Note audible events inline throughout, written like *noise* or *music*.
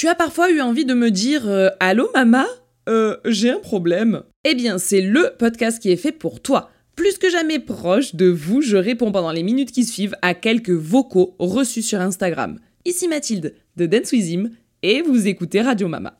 Tu as parfois eu envie de me dire euh, Allô maman Euh, j'ai un problème. Eh bien, c'est le podcast qui est fait pour toi. Plus que jamais proche de vous, je réponds pendant les minutes qui suivent à quelques vocaux reçus sur Instagram. Ici Mathilde de Dance With Him, et vous écoutez Radio Mama.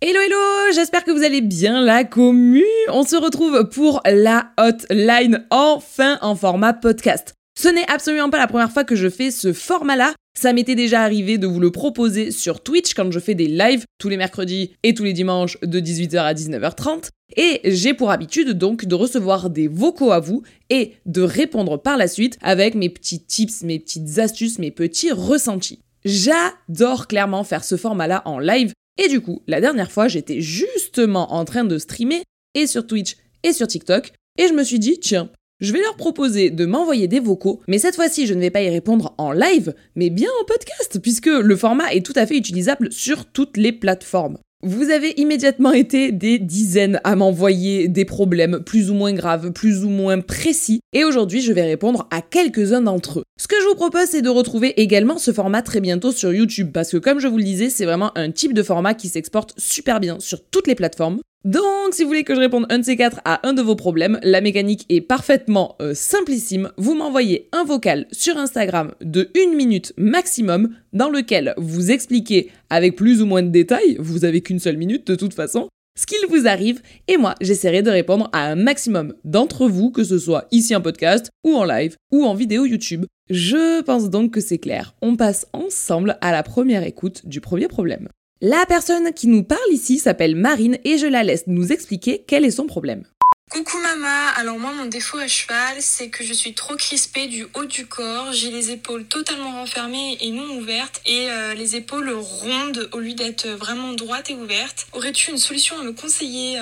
Hello hello, j'espère que vous allez bien la commu. On se retrouve pour la hotline enfin en format podcast. Ce n'est absolument pas la première fois que je fais ce format-là. Ça m'était déjà arrivé de vous le proposer sur Twitch quand je fais des lives tous les mercredis et tous les dimanches de 18h à 19h30. Et j'ai pour habitude donc de recevoir des vocaux à vous et de répondre par la suite avec mes petits tips, mes petites astuces, mes petits ressentis. J'adore clairement faire ce format-là en live et du coup, la dernière fois, j'étais justement en train de streamer et sur Twitch et sur TikTok et je me suis dit, tiens, je vais leur proposer de m'envoyer des vocaux, mais cette fois-ci, je ne vais pas y répondre en live, mais bien en podcast, puisque le format est tout à fait utilisable sur toutes les plateformes. Vous avez immédiatement été des dizaines à m'envoyer des problèmes plus ou moins graves, plus ou moins précis, et aujourd'hui je vais répondre à quelques-uns d'entre eux. Ce que je vous propose c'est de retrouver également ce format très bientôt sur YouTube, parce que comme je vous le disais, c'est vraiment un type de format qui s'exporte super bien sur toutes les plateformes. Donc, si vous voulez que je réponde un de ces quatre à un de vos problèmes, la mécanique est parfaitement euh, simplissime. Vous m'envoyez un vocal sur Instagram de une minute maximum dans lequel vous expliquez avec plus ou moins de détails, vous avez qu'une seule minute de toute façon, ce qu'il vous arrive, et moi j'essaierai de répondre à un maximum d'entre vous, que ce soit ici en podcast, ou en live, ou en vidéo YouTube. Je pense donc que c'est clair. On passe ensemble à la première écoute du premier problème. La personne qui nous parle ici s'appelle Marine et je la laisse nous expliquer quel est son problème. Coucou maman, alors moi mon défaut à cheval c'est que je suis trop crispée du haut du corps, j'ai les épaules totalement renfermées et non ouvertes et euh, les épaules rondes au lieu d'être vraiment droites et ouvertes. Aurais-tu une solution à me conseiller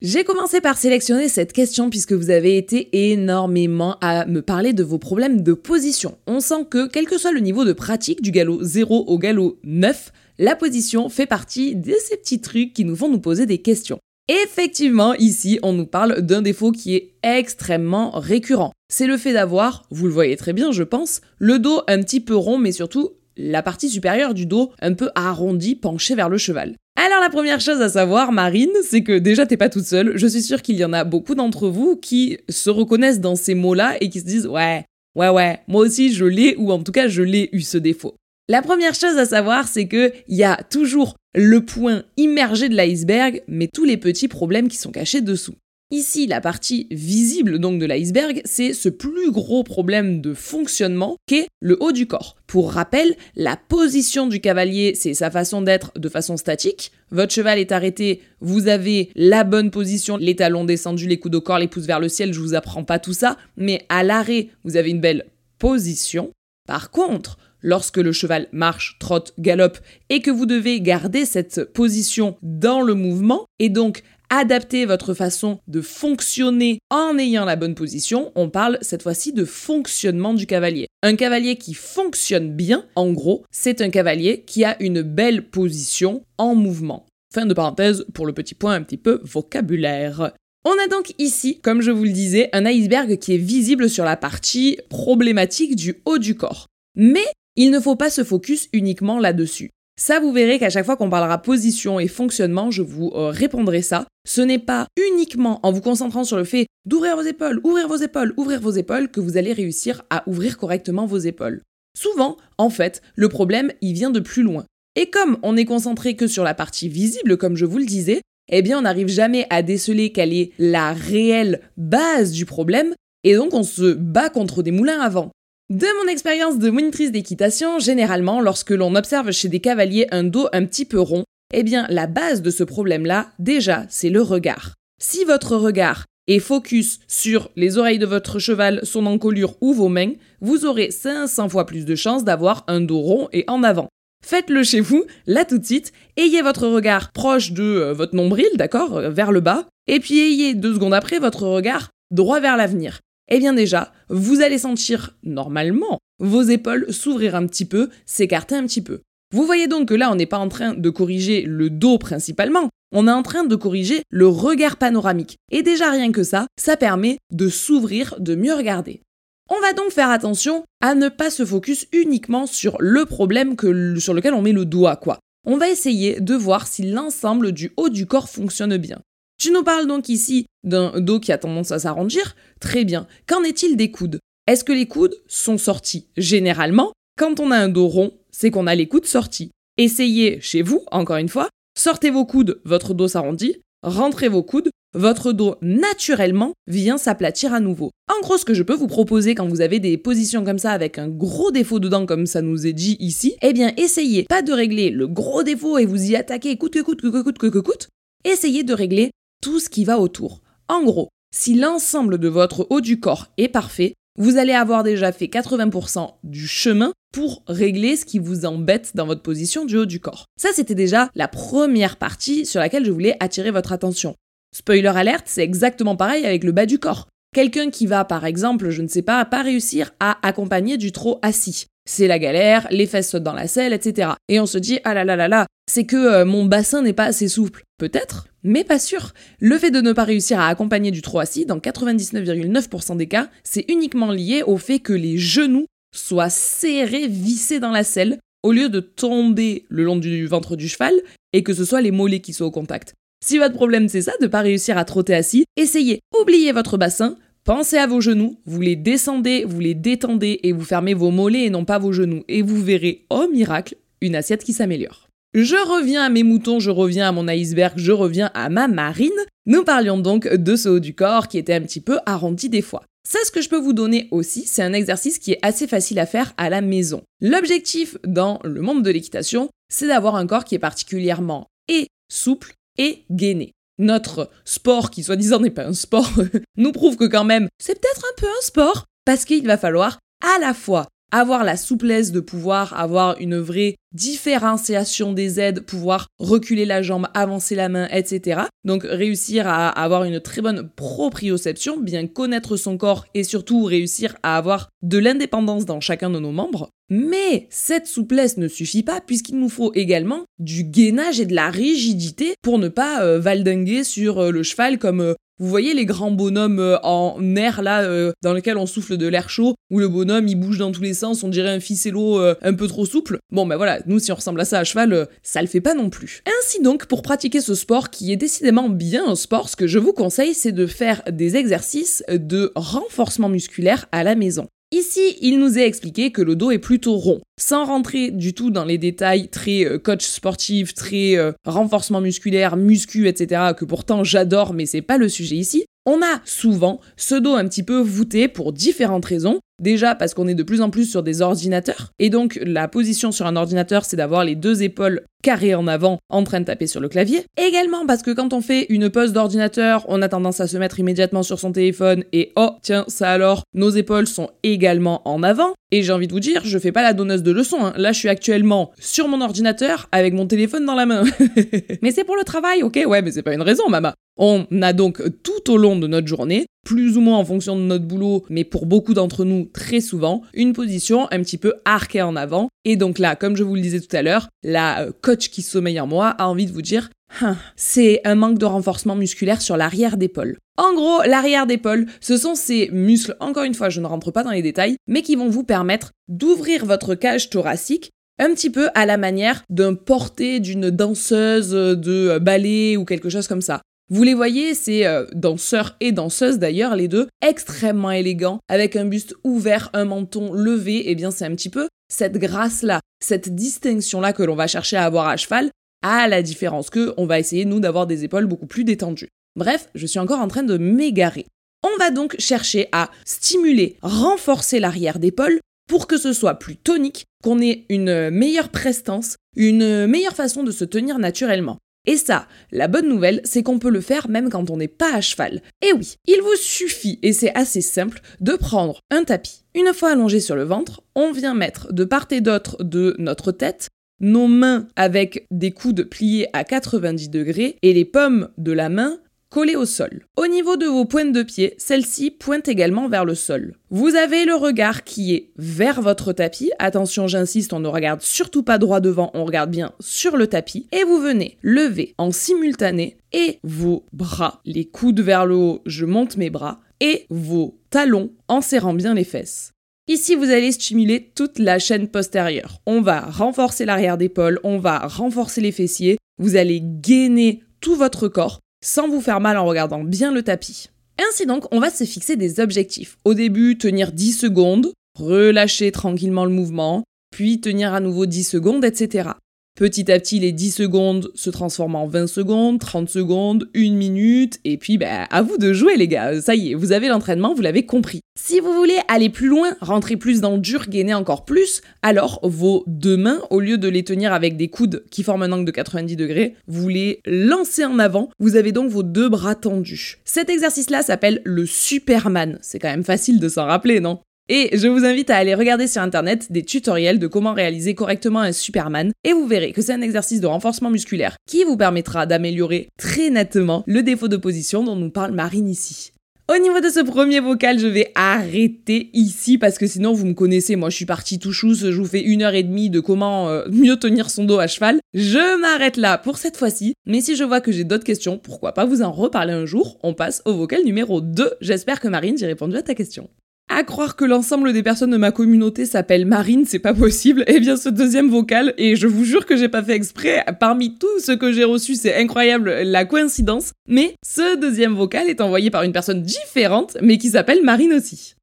j'ai commencé par sélectionner cette question puisque vous avez été énormément à me parler de vos problèmes de position. On sent que, quel que soit le niveau de pratique, du galop 0 au galop 9, la position fait partie de ces petits trucs qui nous font nous poser des questions. Effectivement, ici, on nous parle d'un défaut qui est extrêmement récurrent. C'est le fait d'avoir, vous le voyez très bien, je pense, le dos un petit peu rond, mais surtout la partie supérieure du dos un peu arrondie, penchée vers le cheval. Alors la première chose à savoir, Marine, c'est que déjà t'es pas toute seule. Je suis sûre qu'il y en a beaucoup d'entre vous qui se reconnaissent dans ces mots-là et qui se disent ouais, ouais, ouais, moi aussi je l'ai ou en tout cas je l'ai eu ce défaut. La première chose à savoir, c'est que il y a toujours le point immergé de l'iceberg, mais tous les petits problèmes qui sont cachés dessous. Ici, la partie visible donc de l'iceberg, c'est ce plus gros problème de fonctionnement qu'est le haut du corps. Pour rappel, la position du cavalier, c'est sa façon d'être de façon statique. Votre cheval est arrêté, vous avez la bonne position, les talons descendus, les coudes au corps, les pouces vers le ciel, je vous apprends pas tout ça, mais à l'arrêt, vous avez une belle position. Par contre, lorsque le cheval marche, trotte, galope et que vous devez garder cette position dans le mouvement et donc adapter votre façon de fonctionner en ayant la bonne position, on parle cette fois-ci de fonctionnement du cavalier. Un cavalier qui fonctionne bien, en gros, c'est un cavalier qui a une belle position en mouvement. Fin de parenthèse pour le petit point un petit peu vocabulaire. On a donc ici, comme je vous le disais, un iceberg qui est visible sur la partie problématique du haut du corps. Mais il ne faut pas se focus uniquement là-dessus. Ça, vous verrez qu'à chaque fois qu'on parlera position et fonctionnement, je vous euh, répondrai ça. Ce n'est pas uniquement en vous concentrant sur le fait d'ouvrir vos épaules, ouvrir vos épaules, ouvrir vos épaules que vous allez réussir à ouvrir correctement vos épaules. Souvent, en fait, le problème, il vient de plus loin. Et comme on n'est concentré que sur la partie visible, comme je vous le disais, eh bien on n'arrive jamais à déceler quelle est la réelle base du problème, et donc on se bat contre des moulins à vent. De mon expérience de monitrice d'équitation, généralement, lorsque l'on observe chez des cavaliers un dos un petit peu rond, eh bien, la base de ce problème-là, déjà, c'est le regard. Si votre regard est focus sur les oreilles de votre cheval, son encolure ou vos mains, vous aurez 500 fois plus de chances d'avoir un dos rond et en avant. Faites-le chez vous, là tout de suite, ayez votre regard proche de euh, votre nombril, d'accord, euh, vers le bas, et puis ayez deux secondes après votre regard droit vers l'avenir eh bien déjà, vous allez sentir normalement vos épaules s'ouvrir un petit peu, s'écarter un petit peu. Vous voyez donc que là, on n'est pas en train de corriger le dos principalement, on est en train de corriger le regard panoramique. Et déjà rien que ça, ça permet de s'ouvrir, de mieux regarder. On va donc faire attention à ne pas se focus uniquement sur le problème sur lequel on met le doigt, quoi. On va essayer de voir si l'ensemble du haut du corps fonctionne bien. Tu nous parles donc ici d'un dos qui a tendance à s'arrondir Très bien. Qu'en est-il des coudes? Est-ce que les coudes sont sortis Généralement, quand on a un dos rond, c'est qu'on a les coudes sortis. Essayez chez vous, encore une fois, sortez vos coudes, votre dos s'arrondit, rentrez vos coudes, votre dos naturellement vient s'aplatir à nouveau. En gros, ce que je peux vous proposer quand vous avez des positions comme ça avec un gros défaut dedans, comme ça nous est dit ici, eh bien, essayez pas de régler le gros défaut et vous y attaquer coûte que coûte, que coûte, que coûte. Essayez de régler tout ce qui va autour. En gros, si l'ensemble de votre haut du corps est parfait, vous allez avoir déjà fait 80% du chemin pour régler ce qui vous embête dans votre position du haut du corps. Ça, c'était déjà la première partie sur laquelle je voulais attirer votre attention. Spoiler alerte, c'est exactement pareil avec le bas du corps. Quelqu'un qui va, par exemple, je ne sais pas, pas réussir à accompagner du trop assis. C'est la galère, les fesses sautent dans la selle, etc. Et on se dit, ah là là là là, c'est que euh, mon bassin n'est pas assez souple. Peut-être, mais pas sûr. Le fait de ne pas réussir à accompagner du trop assis, dans 99,9% des cas, c'est uniquement lié au fait que les genoux soient serrés, vissés dans la selle, au lieu de tomber le long du ventre du cheval, et que ce soit les mollets qui soient au contact. Si votre problème c'est ça, de ne pas réussir à trotter assis, essayez, oubliez votre bassin, pensez à vos genoux, vous les descendez, vous les détendez et vous fermez vos mollets et non pas vos genoux, et vous verrez, oh miracle, une assiette qui s'améliore. Je reviens à mes moutons, je reviens à mon iceberg, je reviens à ma marine. Nous parlions donc de ce haut du corps qui était un petit peu arrondi des fois. Ça, ce que je peux vous donner aussi, c'est un exercice qui est assez facile à faire à la maison. L'objectif dans le monde de l'équitation, c'est d'avoir un corps qui est particulièrement et souple et gainé. Notre sport, qui soi-disant n'est pas un sport, *laughs* nous prouve que quand même, c'est peut-être un peu un sport, parce qu'il va falloir à la fois avoir la souplesse de pouvoir avoir une vraie différenciation des aides, pouvoir reculer la jambe, avancer la main, etc. Donc réussir à avoir une très bonne proprioception, bien connaître son corps et surtout réussir à avoir de l'indépendance dans chacun de nos membres. Mais cette souplesse ne suffit pas puisqu'il nous faut également du gainage et de la rigidité pour ne pas euh, valdinguer sur euh, le cheval comme euh, vous voyez les grands bonhommes en air là, dans lesquels on souffle de l'air chaud, où le bonhomme il bouge dans tous les sens, on dirait un ficello un peu trop souple. Bon ben voilà, nous si on ressemble à ça à cheval, ça le fait pas non plus. Ainsi donc, pour pratiquer ce sport qui est décidément bien un sport, ce que je vous conseille c'est de faire des exercices de renforcement musculaire à la maison. Ici, il nous est expliqué que le dos est plutôt rond. Sans rentrer du tout dans les détails très euh, coach sportif, très euh, renforcement musculaire, muscu, etc., que pourtant j'adore, mais c'est pas le sujet ici, on a souvent ce dos un petit peu voûté pour différentes raisons. Déjà parce qu'on est de plus en plus sur des ordinateurs, et donc la position sur un ordinateur, c'est d'avoir les deux épaules carrées en avant en train de taper sur le clavier. Également parce que quand on fait une pause d'ordinateur, on a tendance à se mettre immédiatement sur son téléphone et oh tiens ça alors, nos épaules sont également en avant. Et j'ai envie de vous dire, je fais pas la donneuse de leçons. Hein. Là, je suis actuellement sur mon ordinateur avec mon téléphone dans la main. *laughs* mais c'est pour le travail, ok Ouais, mais c'est pas une raison, maman. On a donc tout au long de notre journée, plus ou moins en fonction de notre boulot, mais pour beaucoup d'entre nous très souvent, une position un petit peu arquée en avant. Et donc là, comme je vous le disais tout à l'heure, la euh, coach qui sommeille en moi a envie de vous dire hein, c'est un manque de renforcement musculaire sur l'arrière d'épaule. En gros, l'arrière d'épaule, ce sont ces muscles, encore une fois, je ne rentre pas dans les détails, mais qui vont vous permettre d'ouvrir votre cage thoracique un petit peu à la manière d'un porté d'une danseuse de ballet ou quelque chose comme ça. Vous les voyez, c'est euh, danseurs et danseuses d'ailleurs, les deux, extrêmement élégants, avec un buste ouvert, un menton levé, et eh bien c'est un petit peu cette grâce-là, cette distinction-là que l'on va chercher à avoir à cheval, à la différence que on va essayer nous d'avoir des épaules beaucoup plus détendues. Bref, je suis encore en train de m'égarer. On va donc chercher à stimuler, renforcer l'arrière d'épaule pour que ce soit plus tonique, qu'on ait une meilleure prestance, une meilleure façon de se tenir naturellement. Et ça, la bonne nouvelle, c'est qu'on peut le faire même quand on n'est pas à cheval. Et oui, il vous suffit, et c'est assez simple, de prendre un tapis. Une fois allongé sur le ventre, on vient mettre de part et d'autre de notre tête nos mains avec des coudes pliés à 90 degrés et les pommes de la main collées au sol. Au niveau de vos pointes de pied, celles-ci pointent également vers le sol. Vous avez le regard qui est vers votre tapis. Attention, j'insiste, on ne regarde surtout pas droit devant, on regarde bien sur le tapis. Et vous venez lever en simultané et vos bras, les coudes vers le haut, je monte mes bras, et vos talons en serrant bien les fesses. Ici, vous allez stimuler toute la chaîne postérieure. On va renforcer l'arrière d'épaule, on va renforcer les fessiers, vous allez gainer tout votre corps sans vous faire mal en regardant bien le tapis. Ainsi donc, on va se fixer des objectifs. Au début, tenir 10 secondes, relâcher tranquillement le mouvement, puis tenir à nouveau 10 secondes, etc. Petit à petit, les 10 secondes se transforment en 20 secondes, 30 secondes, 1 minute, et puis bah, à vous de jouer les gars, ça y est, vous avez l'entraînement, vous l'avez compris. Si vous voulez aller plus loin, rentrer plus dans le dur, gainer encore plus, alors vos deux mains, au lieu de les tenir avec des coudes qui forment un angle de 90 degrés, vous les lancez en avant, vous avez donc vos deux bras tendus. Cet exercice-là s'appelle le Superman, c'est quand même facile de s'en rappeler, non? Et je vous invite à aller regarder sur internet des tutoriels de comment réaliser correctement un Superman et vous verrez que c'est un exercice de renforcement musculaire qui vous permettra d'améliorer très nettement le défaut de position dont nous parle Marine ici. Au niveau de ce premier vocal, je vais arrêter ici parce que sinon vous me connaissez, moi je suis partie tout chousse, je vous fais une heure et demie de comment euh, *laughs* mieux tenir son dos à cheval. Je m'arrête là pour cette fois-ci, mais si je vois que j'ai d'autres questions, pourquoi pas vous en reparler un jour? On passe au vocal numéro 2. J'espère que Marine, j'ai répondu à ta question. À croire que l'ensemble des personnes de ma communauté s'appelle Marine, c'est pas possible. Eh bien, ce deuxième vocal, et je vous jure que j'ai pas fait exprès, parmi tout ce que j'ai reçu, c'est incroyable la coïncidence, mais ce deuxième vocal est envoyé par une personne différente, mais qui s'appelle Marine aussi.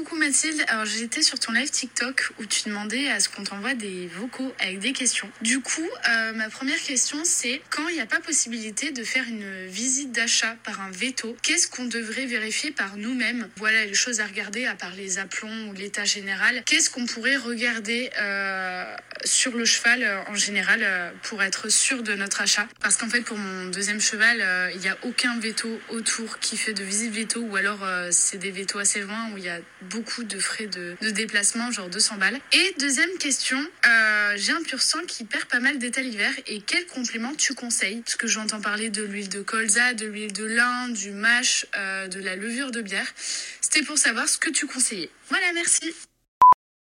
Coucou Mathilde, alors j'étais sur ton live TikTok où tu demandais à ce qu'on t'envoie des vocaux avec des questions. Du coup, euh, ma première question c'est quand il n'y a pas possibilité de faire une visite d'achat par un veto, qu'est-ce qu'on devrait vérifier par nous-mêmes? Voilà les choses à regarder à part les aplombs ou l'état général. Qu'est-ce qu'on pourrait regarder euh, sur le cheval euh, en général pour être sûr de notre achat? Parce qu'en fait pour mon deuxième cheval, il n'y a aucun veto autour qui fait de visite veto ou alors c'est des vétos assez loin où il y a beaucoup de frais de, déplacement, genre 200 balles. Et deuxième question, euh, j'ai un pur sang qui perd pas mal d'état l'hiver et quel complément tu conseilles? Parce que j'entends parler de l'huile de colza, de l'huile de lin, du mâche, euh, de la levure de bière. C'était pour savoir ce que tu conseillais. Voilà, merci.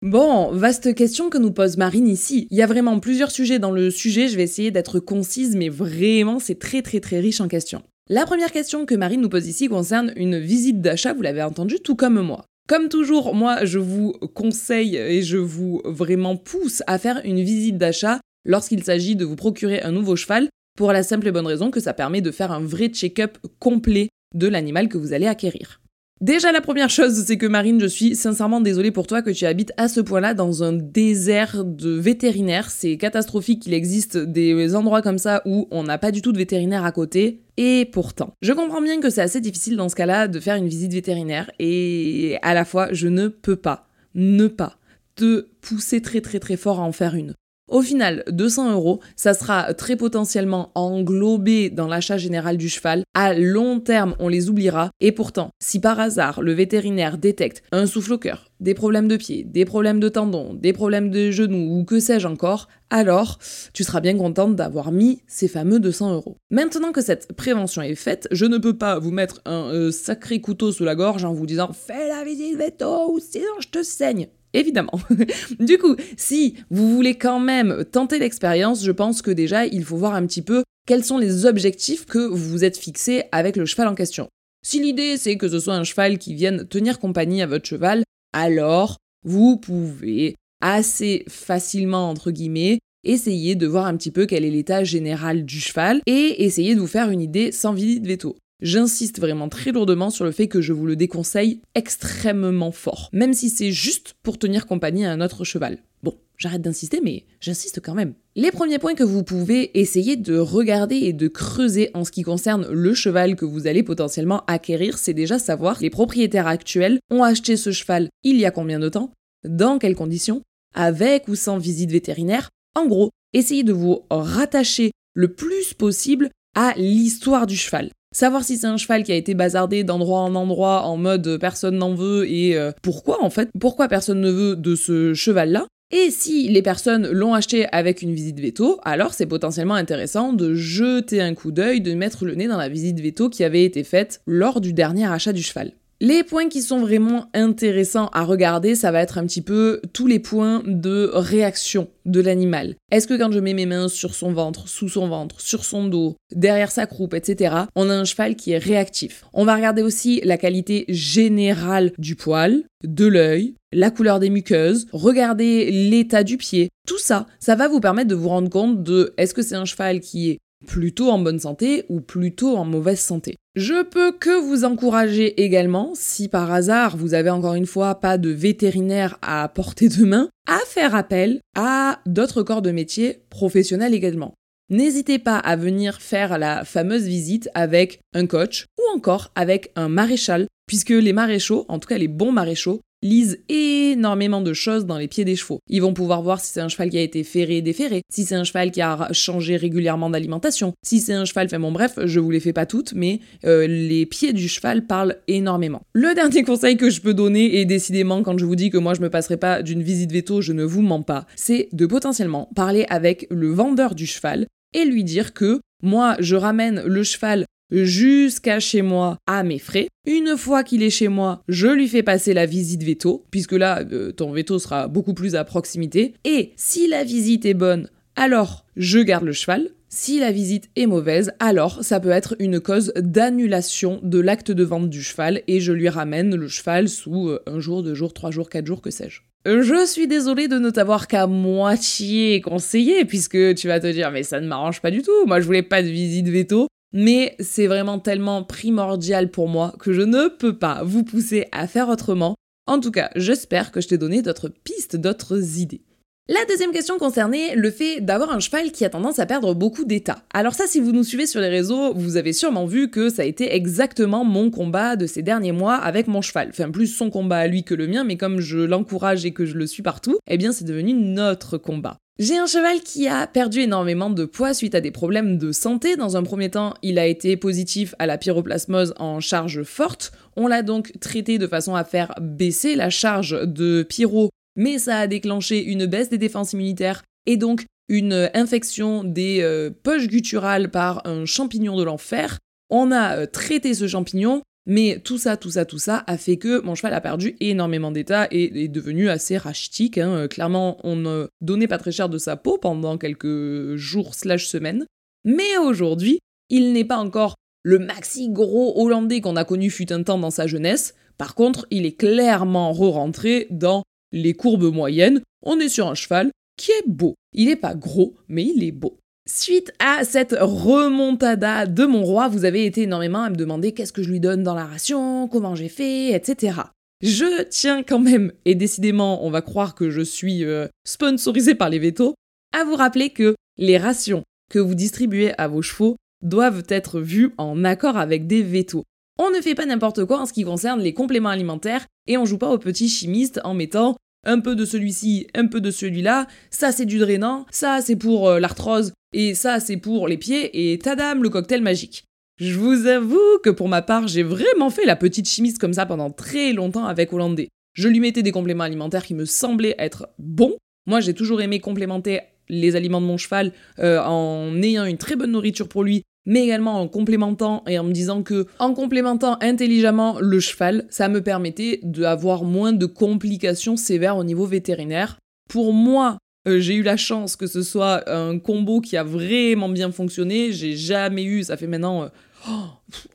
Bon, vaste question que nous pose Marine ici. Il y a vraiment plusieurs sujets dans le sujet, je vais essayer d'être concise, mais vraiment c'est très très très riche en questions. La première question que Marine nous pose ici concerne une visite d'achat, vous l'avez entendu, tout comme moi. Comme toujours, moi, je vous conseille et je vous vraiment pousse à faire une visite d'achat lorsqu'il s'agit de vous procurer un nouveau cheval, pour la simple et bonne raison que ça permet de faire un vrai check-up complet de l'animal que vous allez acquérir. Déjà, la première chose, c'est que Marine, je suis sincèrement désolée pour toi que tu habites à ce point-là dans un désert de vétérinaires. C'est catastrophique qu'il existe des endroits comme ça où on n'a pas du tout de vétérinaire à côté. Et pourtant, je comprends bien que c'est assez difficile dans ce cas-là de faire une visite vétérinaire et à la fois, je ne peux pas, ne pas te pousser très très très fort à en faire une. Au final, 200 euros, ça sera très potentiellement englobé dans l'achat général du cheval. À long terme, on les oubliera. Et pourtant, si par hasard le vétérinaire détecte un souffle au cœur, des problèmes de pied, des problèmes de tendons, des problèmes de genoux ou que sais-je encore, alors tu seras bien contente d'avoir mis ces fameux 200 euros. Maintenant que cette prévention est faite, je ne peux pas vous mettre un euh, sacré couteau sous la gorge en vous disant fais la visite veto ou sinon je te saigne évidemment. *laughs* du coup, si vous voulez quand même tenter l'expérience, je pense que déjà, il faut voir un petit peu quels sont les objectifs que vous vous êtes fixés avec le cheval en question. Si l'idée c'est que ce soit un cheval qui vienne tenir compagnie à votre cheval, alors vous pouvez assez facilement, entre guillemets, essayer de voir un petit peu quel est l'état général du cheval et essayer de vous faire une idée sans visite veto. J'insiste vraiment très lourdement sur le fait que je vous le déconseille extrêmement fort, même si c'est juste pour tenir compagnie à un autre cheval. Bon, j'arrête d'insister, mais j'insiste quand même. Les premiers points que vous pouvez essayer de regarder et de creuser en ce qui concerne le cheval que vous allez potentiellement acquérir, c'est déjà savoir les propriétaires actuels ont acheté ce cheval il y a combien de temps, dans quelles conditions, avec ou sans visite vétérinaire. En gros, essayez de vous rattacher le plus possible à l'histoire du cheval. Savoir si c'est un cheval qui a été bazardé d'endroit en endroit en mode personne n'en veut et euh, pourquoi en fait, pourquoi personne ne veut de ce cheval-là? Et si les personnes l'ont acheté avec une visite veto, alors c'est potentiellement intéressant de jeter un coup d'œil, de mettre le nez dans la visite veto qui avait été faite lors du dernier achat du cheval. Les points qui sont vraiment intéressants à regarder, ça va être un petit peu tous les points de réaction de l'animal. Est-ce que quand je mets mes mains sur son ventre, sous son ventre, sur son dos, derrière sa croupe, etc., on a un cheval qui est réactif? On va regarder aussi la qualité générale du poil, de l'œil, la couleur des muqueuses, regarder l'état du pied. Tout ça, ça va vous permettre de vous rendre compte de est-ce que c'est un cheval qui est plutôt en bonne santé ou plutôt en mauvaise santé. Je peux que vous encourager également, si par hasard vous avez encore une fois pas de vétérinaire à portée de main, à faire appel à d'autres corps de métier professionnels également. N'hésitez pas à venir faire la fameuse visite avec un coach ou encore avec un maréchal, puisque les maréchaux, en tout cas les bons maréchaux, lisent énormément de choses dans les pieds des chevaux. Ils vont pouvoir voir si c'est un cheval qui a été ferré, déferré, si c'est un cheval qui a changé régulièrement d'alimentation, si c'est un cheval, enfin bon bref, je vous les fais pas toutes, mais euh, les pieds du cheval parlent énormément. Le *laughs* dernier conseil que je peux donner, et décidément quand je vous dis que moi je me passerai pas d'une visite veto, je ne vous mens pas, c'est de potentiellement parler avec le vendeur du cheval et lui dire que moi je ramène le cheval jusqu'à chez moi à mes frais. Une fois qu'il est chez moi, je lui fais passer la visite veto, puisque là, euh, ton veto sera beaucoup plus à proximité. Et si la visite est bonne, alors je garde le cheval. Si la visite est mauvaise, alors ça peut être une cause d'annulation de l'acte de vente du cheval et je lui ramène le cheval sous euh, un jour, deux jours, trois jours, quatre jours, que sais-je. Je suis désolée de ne t'avoir qu'à moitié conseillé, puisque tu vas te dire, mais ça ne m'arrange pas du tout. Moi, je voulais pas de visite veto mais c'est vraiment tellement primordial pour moi que je ne peux pas vous pousser à faire autrement. En tout cas, j'espère que je t'ai donné d'autres pistes, d'autres idées. La deuxième question concernait le fait d'avoir un cheval qui a tendance à perdre beaucoup d'état. Alors ça, si vous nous suivez sur les réseaux, vous avez sûrement vu que ça a été exactement mon combat de ces derniers mois avec mon cheval. Enfin, plus son combat à lui que le mien, mais comme je l'encourage et que je le suis partout, eh bien c'est devenu notre combat. J'ai un cheval qui a perdu énormément de poids suite à des problèmes de santé. Dans un premier temps, il a été positif à la pyroplasmose en charge forte. On l'a donc traité de façon à faire baisser la charge de pyro, mais ça a déclenché une baisse des défenses immunitaires et donc une infection des euh, poches gutturales par un champignon de l'enfer. On a euh, traité ce champignon, mais tout ça, tout ça, tout ça a fait que mon cheval a perdu énormément d'état et est devenu assez rachitique. Hein. Euh, clairement, on ne donnait pas très cher de sa peau pendant quelques jours slash semaines. Mais aujourd'hui, il n'est pas encore le maxi gros hollandais qu'on a connu fut un temps dans sa jeunesse. Par contre, il est clairement re-rentré dans les courbes moyennes. On est sur un cheval qui est beau. Il n'est pas gros, mais il est beau. Suite à cette remontada de mon roi, vous avez été énormément à me demander qu'est-ce que je lui donne dans la ration, comment j'ai fait, etc. Je tiens quand même, et décidément on va croire que je suis euh, sponsorisé par les vétos, à vous rappeler que les rations que vous distribuez à vos chevaux doivent être vues en accord avec des vétos. On ne fait pas n'importe quoi en ce qui concerne les compléments alimentaires et on joue pas aux petits chimistes en mettant un peu de celui-ci, un peu de celui-là, ça c'est du drainant, ça c'est pour euh, l'arthrose, et ça c'est pour les pieds, et tadam, le cocktail magique. Je vous avoue que pour ma part, j'ai vraiment fait la petite chimiste comme ça pendant très longtemps avec Hollandais. Je lui mettais des compléments alimentaires qui me semblaient être bons. Moi, j'ai toujours aimé complémenter les aliments de mon cheval euh, en ayant une très bonne nourriture pour lui mais également en complémentant et en me disant que en complémentant intelligemment le cheval, ça me permettait d'avoir moins de complications sévères au niveau vétérinaire. Pour moi, euh, j'ai eu la chance que ce soit un combo qui a vraiment bien fonctionné. J'ai jamais eu, ça fait maintenant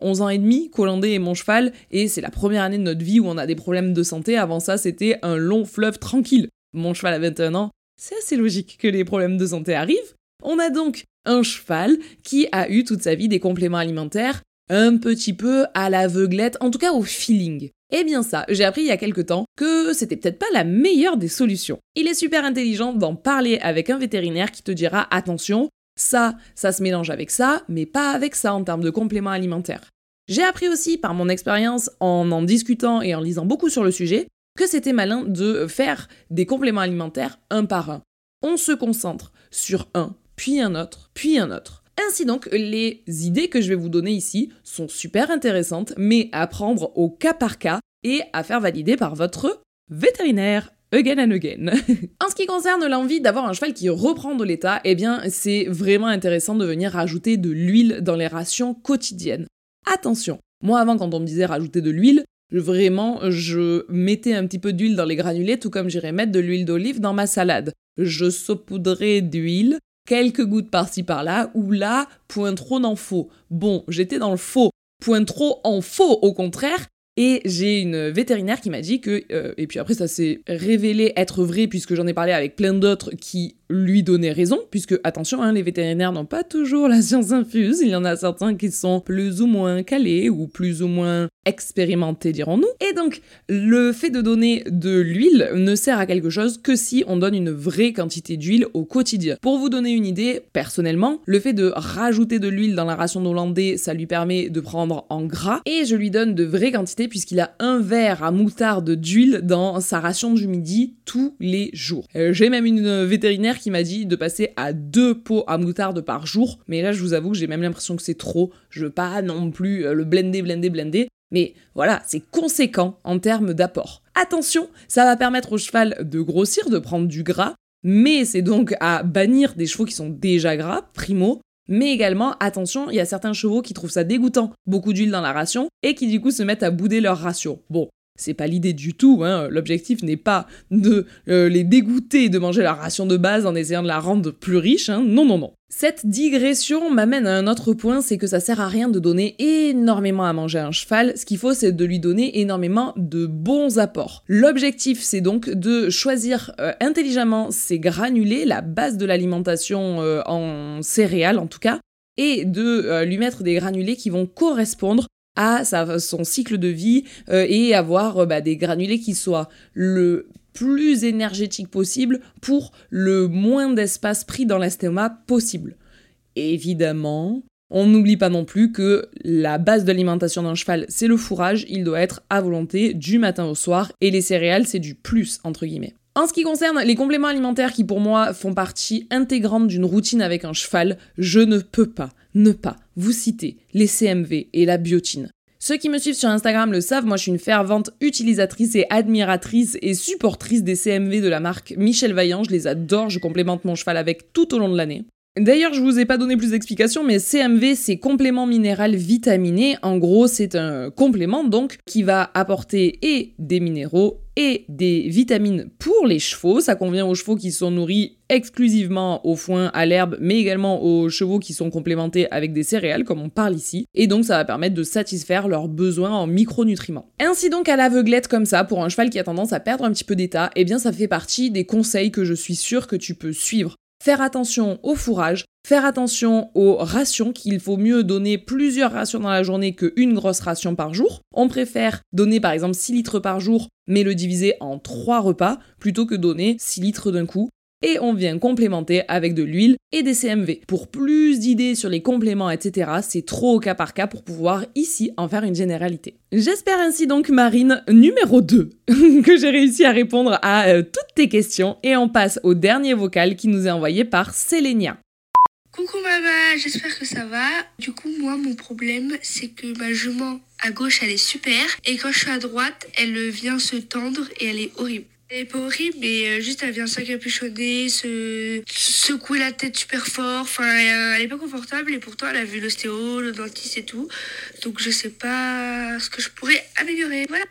11 euh, ans et demi qu'Hollandais est mon cheval, et c'est la première année de notre vie où on a des problèmes de santé. Avant ça, c'était un long fleuve tranquille. Mon cheval a 21 ans. C'est assez logique que les problèmes de santé arrivent. On a donc un cheval qui a eu toute sa vie des compléments alimentaires un petit peu à l'aveuglette, en tout cas au feeling. Eh bien ça, j'ai appris il y a quelque temps que c'était peut-être pas la meilleure des solutions. Il est super intelligent d'en parler avec un vétérinaire qui te dira attention, ça, ça se mélange avec ça, mais pas avec ça en termes de compléments alimentaires. J'ai appris aussi par mon expérience en en discutant et en lisant beaucoup sur le sujet que c'était malin de faire des compléments alimentaires un par un. On se concentre sur un puis un autre, puis un autre. Ainsi donc, les idées que je vais vous donner ici sont super intéressantes, mais à prendre au cas par cas et à faire valider par votre vétérinaire. again and again. *laughs* en ce qui concerne l'envie d'avoir un cheval qui reprend de l'état, eh bien c'est vraiment intéressant de venir rajouter de l'huile dans les rations quotidiennes. Attention, moi avant quand on me disait rajouter de l'huile, Vraiment, je mettais un petit peu d'huile dans les granulés, tout comme j'irais mettre de l'huile d'olive dans ma salade. Je saupoudrais d'huile, quelques gouttes par-ci par-là, ou là, point trop en faux. Bon, j'étais dans le faux. Point trop en faux, au contraire, et j'ai une vétérinaire qui m'a dit que, euh, et puis après ça s'est révélé être vrai puisque j'en ai parlé avec plein d'autres qui lui donnaient raison, puisque attention, hein, les vétérinaires n'ont pas toujours la science infuse, il y en a certains qui sont plus ou moins calés ou plus ou moins expérimentés, dirons-nous. Et donc, le fait de donner de l'huile ne sert à quelque chose que si on donne une vraie quantité d'huile au quotidien. Pour vous donner une idée, personnellement, le fait de rajouter de l'huile dans la ration d'Hollandais, ça lui permet de prendre en gras, et je lui donne de vraies quantités puisqu'il a un verre à moutarde d'huile dans sa ration du midi tous les jours. Euh, j'ai même une vétérinaire qui m'a dit de passer à deux pots à moutarde par jour. Mais là, je vous avoue que j'ai même l'impression que c'est trop. Je veux pas non plus euh, le blender, blender, blender. Mais voilà, c'est conséquent en termes d'apport. Attention, ça va permettre au cheval de grossir, de prendre du gras, mais c'est donc à bannir des chevaux qui sont déjà gras, primo. Mais également, attention, il y a certains chevaux qui trouvent ça dégoûtant, beaucoup d'huile dans la ration, et qui du coup se mettent à bouder leur ration. Bon, c'est pas l'idée du tout, hein. l'objectif n'est pas de euh, les dégoûter de manger la ration de base en essayant de la rendre plus riche, hein. non non non. Cette digression m'amène à un autre point, c'est que ça sert à rien de donner énormément à manger à un cheval, ce qu'il faut c'est de lui donner énormément de bons apports. L'objectif c'est donc de choisir euh, intelligemment ses granulés, la base de l'alimentation euh, en céréales en tout cas, et de lui mettre des granulés qui vont correspondre à son cycle de vie euh, et avoir euh, bah, des granulés qui soient le plus énergétique possible pour le moins d'espace pris dans l'estomac possible. évidemment, on n'oublie pas non plus que la base d'alimentation d'un cheval, c'est le fourrage, il doit être à volonté du matin au soir, et les céréales, c'est du plus, entre guillemets. En ce qui concerne les compléments alimentaires qui pour moi font partie intégrante d'une routine avec un cheval, je ne peux pas ne pas vous citer les CMV et la biotine. Ceux qui me suivent sur Instagram le savent, moi je suis une fervente utilisatrice et admiratrice et supportrice des CMV de la marque Michel Vaillant, je les adore, je complémente mon cheval avec tout au long de l'année. D'ailleurs, je vous ai pas donné plus d'explications, mais CMV, c'est complément minéral vitaminé. En gros, c'est un complément donc qui va apporter et des minéraux et des vitamines pour les chevaux. Ça convient aux chevaux qui sont nourris exclusivement au foin, à l'herbe, mais également aux chevaux qui sont complémentés avec des céréales, comme on parle ici. Et donc, ça va permettre de satisfaire leurs besoins en micronutriments. Ainsi donc, à l'aveuglette comme ça, pour un cheval qui a tendance à perdre un petit peu d'état, eh bien, ça fait partie des conseils que je suis sûre que tu peux suivre faire attention au fourrage, faire attention aux rations, qu'il faut mieux donner plusieurs rations dans la journée qu'une grosse ration par jour. On préfère donner par exemple 6 litres par jour, mais le diviser en 3 repas, plutôt que donner 6 litres d'un coup et on vient complémenter avec de l'huile et des CMV. Pour plus d'idées sur les compléments, etc., c'est trop au cas par cas pour pouvoir ici en faire une généralité. J'espère ainsi donc, Marine, numéro 2, *laughs* que j'ai réussi à répondre à euh, toutes tes questions et on passe au dernier vocal qui nous est envoyé par Sélénia. Coucou maman, j'espère que ça va. Du coup, moi, mon problème, c'est que ma jument à gauche, elle est super. Et quand je suis à droite, elle vient se tendre et elle est horrible. Elle est pas horrible, mais euh, juste elle vient s'encapuchonner, se secouer la tête super fort. Enfin, elle est pas confortable et pourtant elle a vu l'ostéo, le dentiste et tout. Donc je sais pas ce que je pourrais améliorer. Voilà.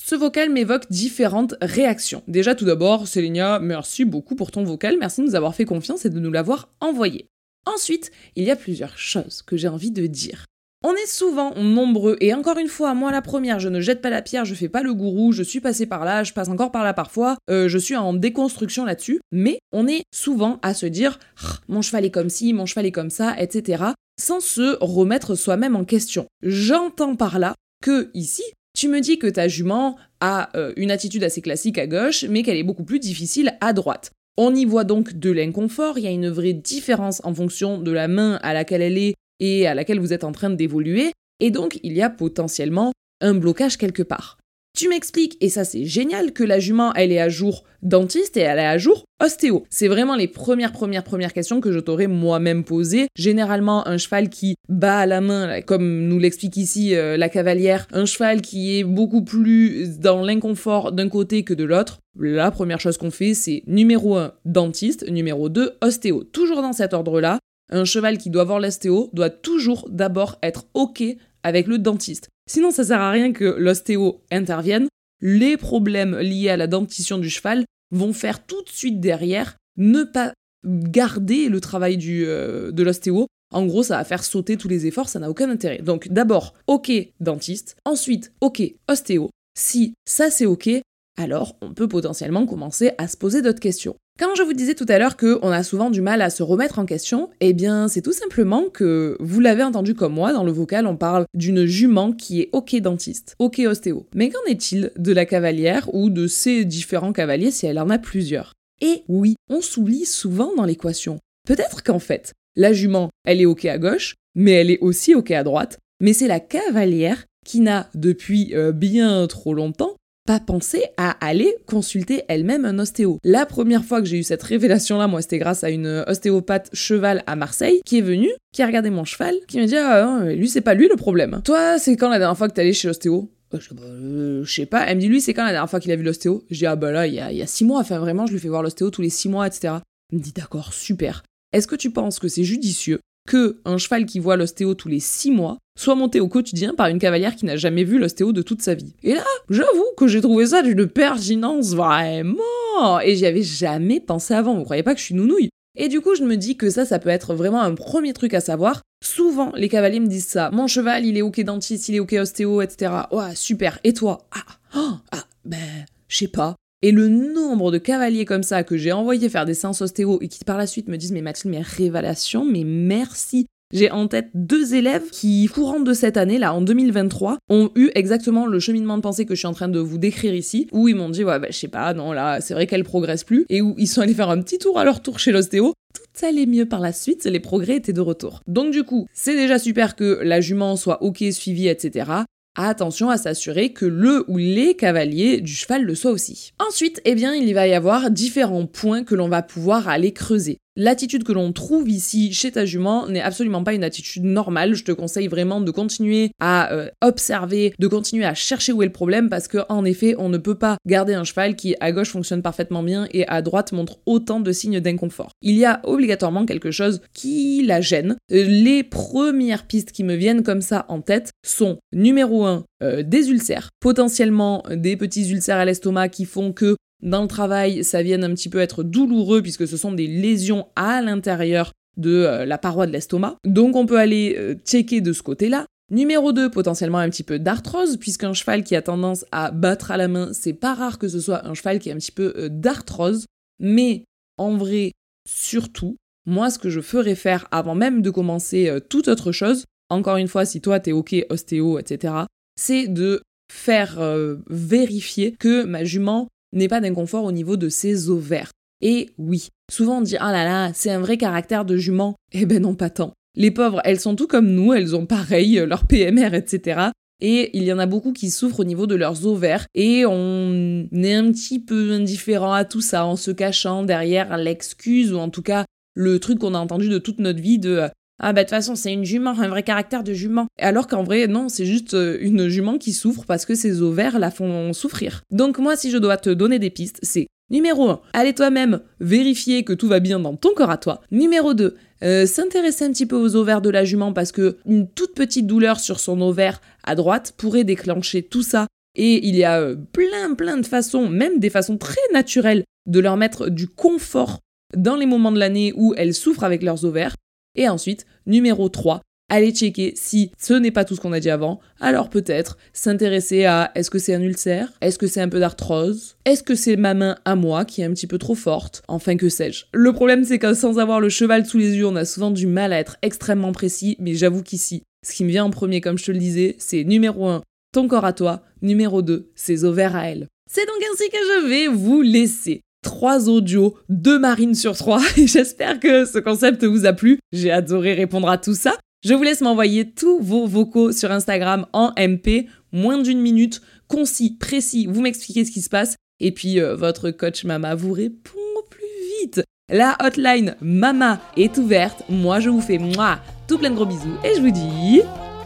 Ce vocal m'évoque différentes réactions. Déjà tout d'abord, Célinia, merci beaucoup pour ton vocal, merci de nous avoir fait confiance et de nous l'avoir envoyé. Ensuite, il y a plusieurs choses que j'ai envie de dire. On est souvent nombreux, et encore une fois, moi la première, je ne jette pas la pierre, je fais pas le gourou, je suis passé par là, je passe encore par là parfois, euh, je suis en déconstruction là-dessus, mais on est souvent à se dire mon cheval est comme ci, mon cheval est comme ça, etc., sans se remettre soi-même en question. J'entends par là que ici, tu me dis que ta jument a euh, une attitude assez classique à gauche, mais qu'elle est beaucoup plus difficile à droite. On y voit donc de l'inconfort, il y a une vraie différence en fonction de la main à laquelle elle est et à laquelle vous êtes en train d'évoluer, et donc il y a potentiellement un blocage quelque part. Tu m'expliques, et ça c'est génial, que la jument, elle est à jour dentiste et elle est à jour ostéo. C'est vraiment les premières, premières, premières questions que je t'aurais moi-même posées. Généralement, un cheval qui bat à la main, comme nous l'explique ici euh, la cavalière, un cheval qui est beaucoup plus dans l'inconfort d'un côté que de l'autre, la première chose qu'on fait, c'est numéro 1, dentiste, numéro 2, ostéo. Toujours dans cet ordre-là, un cheval qui doit voir l'ostéo doit toujours d'abord être OK avec le dentiste. Sinon, ça sert à rien que l'ostéo intervienne. Les problèmes liés à la dentition du cheval vont faire tout de suite derrière ne pas garder le travail euh, de l'ostéo. En gros, ça va faire sauter tous les efforts, ça n'a aucun intérêt. Donc d'abord, ok dentiste, ensuite, ok ostéo. Si ça c'est ok, alors on peut potentiellement commencer à se poser d'autres questions. Quand je vous disais tout à l'heure qu'on a souvent du mal à se remettre en question, eh bien c'est tout simplement que vous l'avez entendu comme moi, dans le vocal on parle d'une jument qui est ok dentiste, ok ostéo. Mais qu'en est-il de la cavalière ou de ces différents cavaliers si elle en a plusieurs? Et oui, on s'oublie souvent dans l'équation. Peut-être qu'en fait, la jument, elle est ok à gauche, mais elle est aussi ok à droite, mais c'est la cavalière qui n'a depuis euh, bien trop longtemps pas pensé à aller consulter elle-même un ostéo. La première fois que j'ai eu cette révélation-là, moi, c'était grâce à une ostéopathe cheval à Marseille qui est venue, qui a regardé mon cheval, qui m'a dit Ah, lui, c'est pas lui le problème. Toi, c'est quand la dernière fois que t'es allé chez l'ostéo? Bah, euh, je sais pas. Elle me dit, lui, c'est quand la dernière fois qu'il a vu l'ostéo? Je dis, ah bah là, il y a, il y a six mois. Enfin, vraiment, je lui fais voir l'ostéo tous les six mois, etc. Elle me dit, d'accord, super. Est-ce que tu penses que c'est judicieux que un cheval qui voit l'ostéo tous les six mois soit monté au quotidien par une cavalière qui n'a jamais vu l'ostéo de toute sa vie. Et là, j'avoue que j'ai trouvé ça d'une pertinence vraiment Et j'y avais jamais pensé avant, vous croyez pas que je suis nounouille et du coup, je me dis que ça, ça peut être vraiment un premier truc à savoir. Souvent, les cavaliers me disent ça. Mon cheval, il est ok dentiste, il est ok ostéo, etc. Ouais, super. Et toi? Ah, oh, ah, ben, je sais pas. Et le nombre de cavaliers comme ça que j'ai envoyé faire des séances ostéo et qui par la suite me disent mais Mathilde, mais révélation, mais merci. J'ai en tête deux élèves qui, courant de cette année, là, en 2023, ont eu exactement le cheminement de pensée que je suis en train de vous décrire ici, où ils m'ont dit, ouais, bah, je sais pas, non, là, c'est vrai qu'elle progresse plus, et où ils sont allés faire un petit tour à leur tour chez l'ostéo. Tout allait mieux par la suite, les progrès étaient de retour. Donc du coup, c'est déjà super que la jument soit ok, suivie, etc attention à s'assurer que le ou les cavaliers du cheval le soient aussi. Ensuite, eh bien, il va y avoir différents points que l'on va pouvoir aller creuser. L'attitude que l'on trouve ici chez ta jument n'est absolument pas une attitude normale. Je te conseille vraiment de continuer à euh, observer, de continuer à chercher où est le problème parce que en effet, on ne peut pas garder un cheval qui à gauche fonctionne parfaitement bien et à droite montre autant de signes d'inconfort. Il y a obligatoirement quelque chose qui la gêne. Euh, les premières pistes qui me viennent comme ça en tête sont numéro 1 euh, des ulcères, potentiellement des petits ulcères à l'estomac qui font que dans le travail, ça vienne un petit peu être douloureux puisque ce sont des lésions à l'intérieur de euh, la paroi de l'estomac. Donc on peut aller euh, checker de ce côté-là. Numéro 2, potentiellement un petit peu d'arthrose, puisqu'un cheval qui a tendance à battre à la main, c'est pas rare que ce soit un cheval qui a un petit peu euh, d'arthrose. Mais en vrai, surtout, moi ce que je ferais faire avant même de commencer toute autre chose, encore une fois, si toi t'es ok ostéo, etc., c'est de faire vérifier que ma jument n'est pas d'inconfort au niveau de ses ovaires. Et oui, souvent on dit ah là là, c'est un vrai caractère de jument. Eh ben non, pas tant. Les pauvres, elles sont tout comme nous, elles ont pareil, euh, leur PMR, etc. Et il y en a beaucoup qui souffrent au niveau de leurs ovaires. Et on est un petit peu indifférent à tout ça en se cachant derrière l'excuse ou en tout cas le truc qu'on a entendu de toute notre vie de euh, ah bah de toute façon c'est une jument, un vrai caractère de jument. Alors qu'en vrai non, c'est juste euh, une jument qui souffre parce que ses ovaires la font souffrir. Donc moi si je dois te donner des pistes, c'est Numéro 1, allez toi-même vérifier que tout va bien dans ton corps à toi. Numéro 2, euh, s'intéresser un petit peu aux ovaires de la jument parce que une toute petite douleur sur son ovaire à droite pourrait déclencher tout ça. Et il y a euh, plein plein de façons, même des façons très naturelles, de leur mettre du confort dans les moments de l'année où elles souffrent avec leurs ovaires. Et ensuite, numéro 3, allez checker si ce n'est pas tout ce qu'on a dit avant, alors peut-être s'intéresser à est-ce que c'est un ulcère, est-ce que c'est un peu d'arthrose, est-ce que c'est ma main à moi qui est un petit peu trop forte, enfin que sais-je? Le problème c'est que sans avoir le cheval sous les yeux, on a souvent du mal à être extrêmement précis, mais j'avoue qu'ici, ce qui me vient en premier, comme je te le disais, c'est numéro 1, ton corps à toi, numéro 2, ses ovaires à elle. C'est donc ainsi que je vais vous laisser trois audios, deux marines sur trois. *laughs* J'espère que ce concept vous a plu. J'ai adoré répondre à tout ça. Je vous laisse m'envoyer tous vos vocaux sur Instagram en MP, moins d'une minute, concis, précis, vous m'expliquez ce qui se passe. Et puis euh, votre coach Mama vous répond plus vite. La hotline Mama est ouverte. Moi je vous fais moi tout plein de gros bisous et je vous dis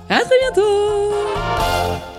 à très bientôt